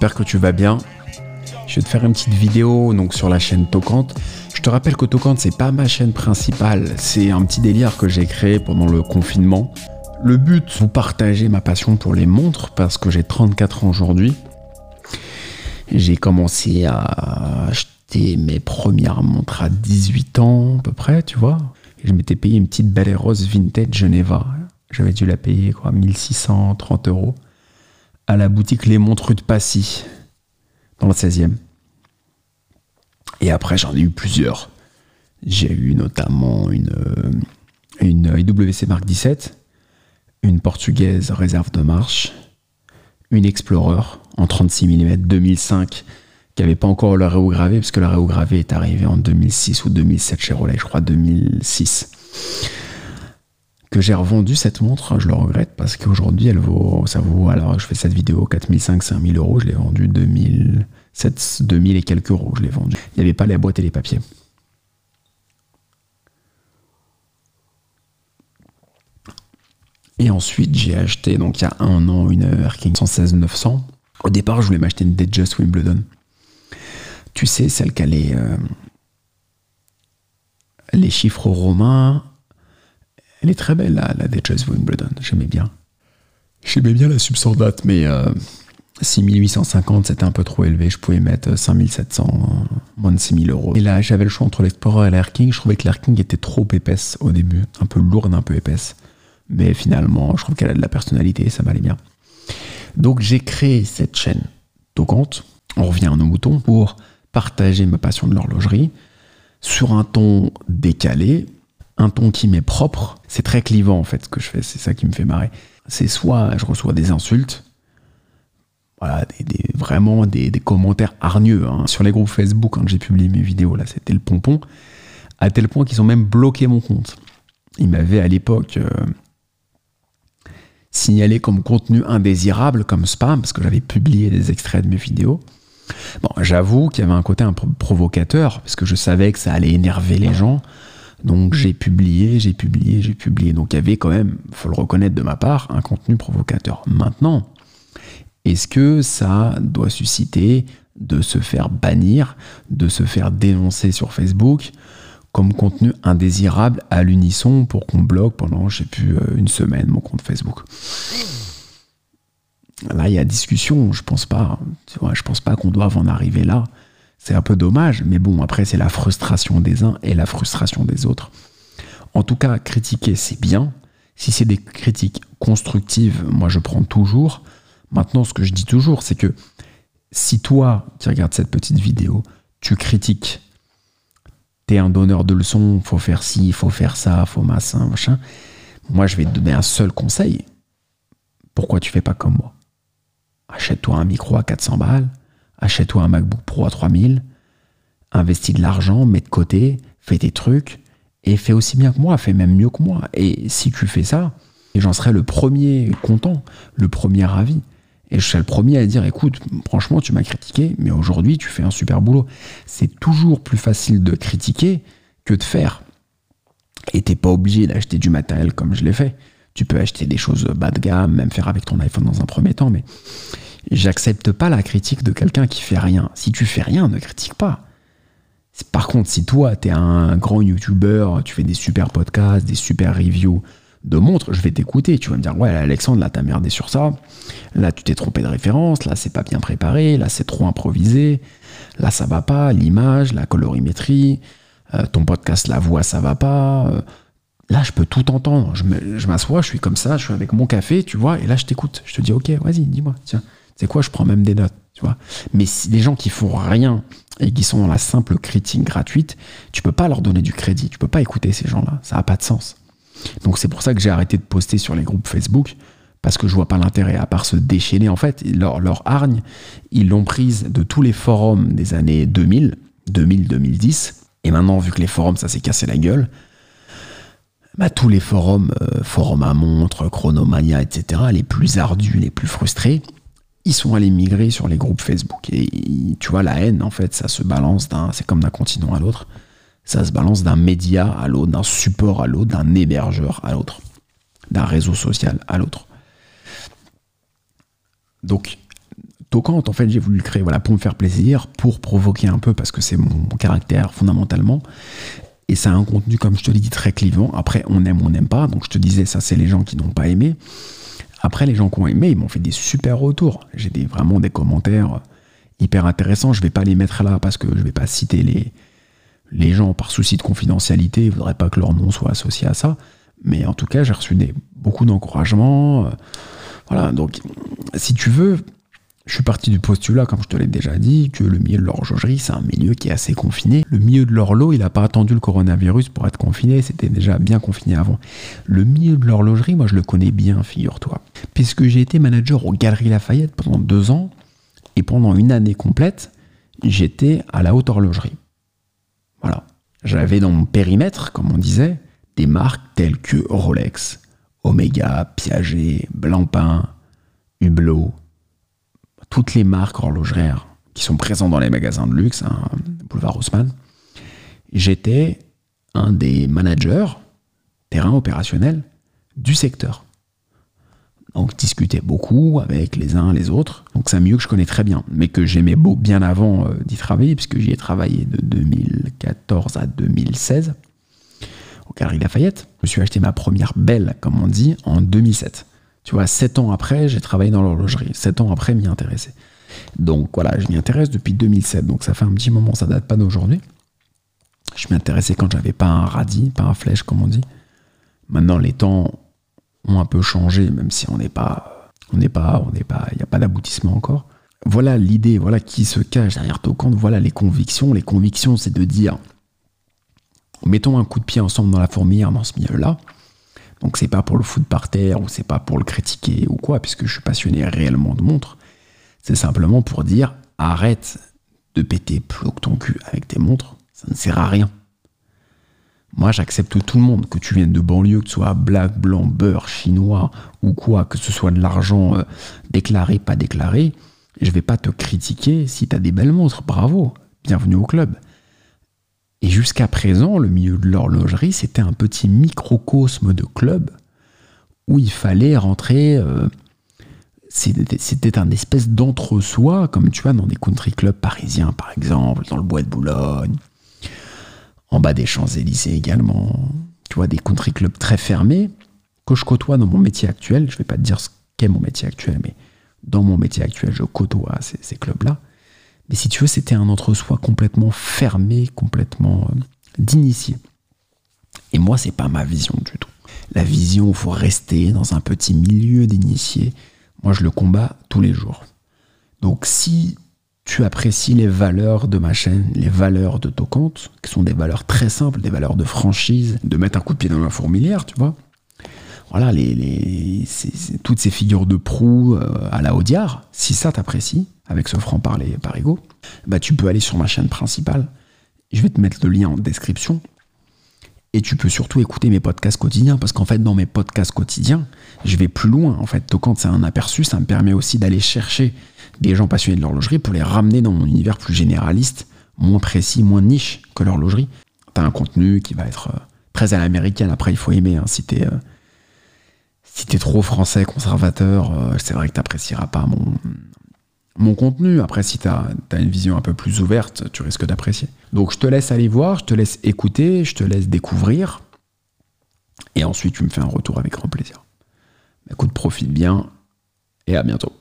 j'espère que tu vas bien. Je vais te faire une petite vidéo donc sur la chaîne Tocante. Je te rappelle que Tocante c'est pas ma chaîne principale, c'est un petit délire que j'ai créé pendant le confinement. Le but, vous partager ma passion pour les montres parce que j'ai 34 ans aujourd'hui. J'ai commencé à acheter mes premières montres à 18 ans à peu près, tu vois. je m'étais payé une petite Belle Rose Vintage Geneva. J'avais dû la payer quoi, 1630 euros à la boutique Les Montres de Passy, dans le 16e. Et après, j'en ai eu plusieurs. J'ai eu notamment une, euh, IWC Mark 17, une portugaise réserve de marche, une Explorer en 36 mm 2005 qui n'avait pas encore le gravé parce que le gravé est arrivé en 2006 ou 2007 chez Rolex, je crois 2006 que j'ai revendu cette montre, je le regrette parce qu'aujourd'hui elle vaut, ça vaut, alors je fais cette vidéo 4500, 5000 euros, je l'ai vendu 2000, 2000 et quelques euros, je l'ai vendu. Il n'y avait pas les boîtes et les papiers. Et ensuite j'ai acheté, donc il y a un an, une Erking 116 900. Au départ je voulais m'acheter une Just Wimbledon. Tu sais, celle qui a les, euh, les chiffres romains elle est très belle, la, la Duchess Wimbledon. J'aimais bien. J'aimais bien la subsordate, mais 6850, euh, c'était un peu trop élevé. Je pouvais mettre 5700, euh, moins de 6000 euros. Et là, j'avais le choix entre l'Explorer et l'Air King. Je trouvais que l'Air King était trop épaisse au début. Un peu lourde, un peu épaisse. Mais finalement, je trouve qu'elle a de la personnalité et ça m'allait bien. Donc, j'ai créé cette chaîne Tocante. On revient à nos moutons pour partager ma passion de l'horlogerie sur un ton décalé, un ton qui m'est propre. C'est très clivant en fait ce que je fais, c'est ça qui me fait marrer. C'est soit je reçois des insultes, voilà, des, vraiment des, commentaires hargneux. Hein. Sur les groupes Facebook, quand j'ai publié mes vidéos, là c'était le pompon, à tel point qu'ils ont même bloqué mon compte. Ils m'avaient à l'époque euh, signalé comme contenu indésirable, comme spam, parce que j'avais publié des extraits de mes vidéos. Bon, j'avoue qu'il y avait un côté un peu provocateur, parce que je savais que ça allait énerver les gens. Donc j'ai publié, j'ai publié, j'ai publié. Donc il y avait quand même, faut le reconnaître de ma part, un contenu provocateur. Maintenant, est-ce que ça doit susciter de se faire bannir, de se faire dénoncer sur Facebook comme contenu indésirable à l'unisson pour qu'on bloque pendant, je sais plus, euh, une semaine mon compte Facebook? Là, il y a discussion, je pense pas. je pense pas qu'on doive en arriver là. C'est un peu dommage, mais bon, après, c'est la frustration des uns et la frustration des autres. En tout cas, critiquer, c'est bien. Si c'est des critiques constructives, moi, je prends toujours. Maintenant, ce que je dis toujours, c'est que si toi, qui regardes cette petite vidéo, tu critiques, t'es un donneur de leçons, faut faire ci, faut faire ça, faut massin, machin, moi, je vais te donner un seul conseil. Pourquoi tu fais pas comme moi? Achète-toi un micro à 400 balles, achète-toi un MacBook Pro à 3000, investis de l'argent, mets de côté, fais tes trucs, et fais aussi bien que moi, fais même mieux que moi. Et si tu fais ça, j'en serai le premier content, le premier ravi. Et je serai le premier à dire, écoute, franchement, tu m'as critiqué, mais aujourd'hui, tu fais un super boulot. C'est toujours plus facile de critiquer que de faire. Et t'es pas obligé d'acheter du matériel comme je l'ai fait. Tu peux acheter des choses bas de gamme, même faire avec ton iPhone dans un premier temps, mais J'accepte pas la critique de quelqu'un qui fait rien. Si tu fais rien, ne critique pas. Par contre, si toi, tu es un grand YouTuber, tu fais des super podcasts, des super reviews de montres, je vais t'écouter. Tu vas me dire, ouais, Alexandre, là, t'as merdé sur ça. Là, tu t'es trompé de référence. Là, c'est pas bien préparé. Là, c'est trop improvisé. Là, ça va pas. L'image, la colorimétrie, euh, ton podcast, la voix, ça va pas. Euh, là, je peux tout entendre. Je m'assois, je suis comme ça, je suis avec mon café, tu vois, et là, je t'écoute. Je te dis, ok, vas-y, dis-moi, tiens. C'est quoi Je prends même des notes, tu vois. Mais si les gens qui font rien et qui sont dans la simple critique gratuite, tu peux pas leur donner du crédit. Tu peux pas écouter ces gens-là. Ça n'a pas de sens. Donc c'est pour ça que j'ai arrêté de poster sur les groupes Facebook parce que je vois pas l'intérêt à part se déchaîner. En fait, leur, leur hargne, ils l'ont prise de tous les forums des années 2000, 2000-2010. Et maintenant, vu que les forums, ça s'est cassé la gueule, bah, tous les forums, euh, forums à montre, Chronomania, etc., les plus ardus, les plus frustrés, ils sont allés migrer sur les groupes Facebook. Et tu vois, la haine, en fait, ça se balance d'un. C'est comme d'un continent à l'autre. Ça se balance d'un média à l'autre, d'un support à l'autre, d'un hébergeur à l'autre, d'un réseau social à l'autre. Donc, Tocante, en fait, j'ai voulu le créer voilà, pour me faire plaisir, pour provoquer un peu, parce que c'est mon caractère fondamentalement. Et ça a un contenu, comme je te l'ai dit, très clivant. Après, on aime ou on n'aime pas. Donc, je te disais, ça, c'est les gens qui n'ont pas aimé. Après, les gens qui ont aimé, ils m'ont fait des super retours. J'ai des, vraiment des commentaires hyper intéressants. Je vais pas les mettre là parce que je vais pas citer les, les gens par souci de confidentialité. Ils voudraient pas que leur nom soit associé à ça. Mais en tout cas, j'ai reçu des, beaucoup d'encouragement. Euh, voilà, donc si tu veux, je suis parti du postulat, comme je te l'ai déjà dit, que le milieu de l'horlogerie, c'est un milieu qui est assez confiné. Le milieu de l'horloge, il n'a pas attendu le coronavirus pour être confiné, c'était déjà bien confiné avant. Le milieu de l'horlogerie, moi je le connais bien, figure-toi. Puisque j'ai été manager aux Galeries Lafayette pendant deux ans, et pendant une année complète, j'étais à la haute horlogerie. Voilà. J'avais dans mon périmètre, comme on disait, des marques telles que Rolex, Omega, Piaget, Blancpain, Hublot, toutes les marques horlogères qui sont présentes dans les magasins de luxe, hein, boulevard Haussmann. J'étais un des managers terrain opérationnel du secteur. Donc discutais beaucoup avec les uns les autres. Donc c'est un milieu que je connais très bien, mais que j'aimais bien avant euh, d'y travailler, puisque j'y ai travaillé de 2014 à 2016 au Galerie Lafayette. Je me suis acheté ma première belle, comme on dit, en 2007. Tu vois, sept ans après, j'ai travaillé dans l'horlogerie. Sept ans après, m'y intéresser. Donc voilà, je m'y intéresse depuis 2007. Donc ça fait un petit moment, ça date pas d'aujourd'hui. Je m'y intéressais quand j'avais pas un radis, pas un flèche, comme on dit. Maintenant, les temps ont un peu changé, même si on n'est pas, on n'est pas, on n'est pas, il n'y a pas d'aboutissement encore. Voilà l'idée, voilà qui se cache derrière Tocante, voilà les convictions. Les convictions, c'est de dire, mettons un coup de pied ensemble dans la fourmilière dans ce milieu-là. Donc c'est pas pour le foot par terre ou c'est pas pour le critiquer ou quoi, puisque je suis passionné réellement de montres. C'est simplement pour dire arrête de péter plus ton cul avec tes montres, ça ne sert à rien. Moi, j'accepte tout le monde, que tu viennes de banlieue, que tu sois black, blanc, beurre, chinois ou quoi, que ce soit de l'argent euh, déclaré, pas déclaré. Je vais pas te critiquer si tu as des belles montres, bravo, bienvenue au club. Et jusqu'à présent, le milieu de l'horlogerie, c'était un petit microcosme de club où il fallait rentrer. Euh, c'était un espèce d'entre-soi, comme tu vois dans des country clubs parisiens, par exemple, dans le Bois de Boulogne, en bas des Champs-Élysées également. Tu vois, des country clubs très fermés que je côtoie dans mon métier actuel. Je vais pas te dire ce qu'est mon métier actuel, mais dans mon métier actuel, je côtoie ces clubs-là. Mais si tu veux, c'était un entre-soi complètement fermé, complètement euh, d'initié. Et moi, c'est pas ma vision du tout. La vision il faut rester dans un petit milieu d'initiés, moi, je le combats tous les jours. Donc, si tu apprécies les valeurs de ma chaîne, les valeurs de Tocante, qui sont des valeurs très simples, des valeurs de franchise, de mettre un coup de pied dans la fourmilière, tu vois. Voilà, les, toutes ces figures de proue euh, à la Audiard, si ça t'apprécie, avec ce franc-parler par ego, bah tu peux aller sur ma chaîne principale. Je vais te mettre le lien en description. Et tu peux surtout écouter mes podcasts quotidiens, parce qu'en fait, dans mes podcasts quotidiens, je vais plus loin. En fait, quand c'est un aperçu, ça me permet aussi d'aller chercher des gens passionnés de l'horlogerie pour les ramener dans mon univers plus généraliste, moins précis, moins niche que l'horlogerie. T'as un contenu qui va être euh, très à l'américaine. Après, il faut aimer. Hein, si t'es euh, trop français, conservateur, euh, c'est vrai que t'apprécieras pas mon, mon contenu. Après, si tu as, une vision un peu plus ouverte, tu risques d'apprécier. Donc, je te laisse aller voir, je te laisse écouter, je te laisse découvrir. Et ensuite, tu me fais un retour avec grand plaisir. Écoute, profite bien et à bientôt.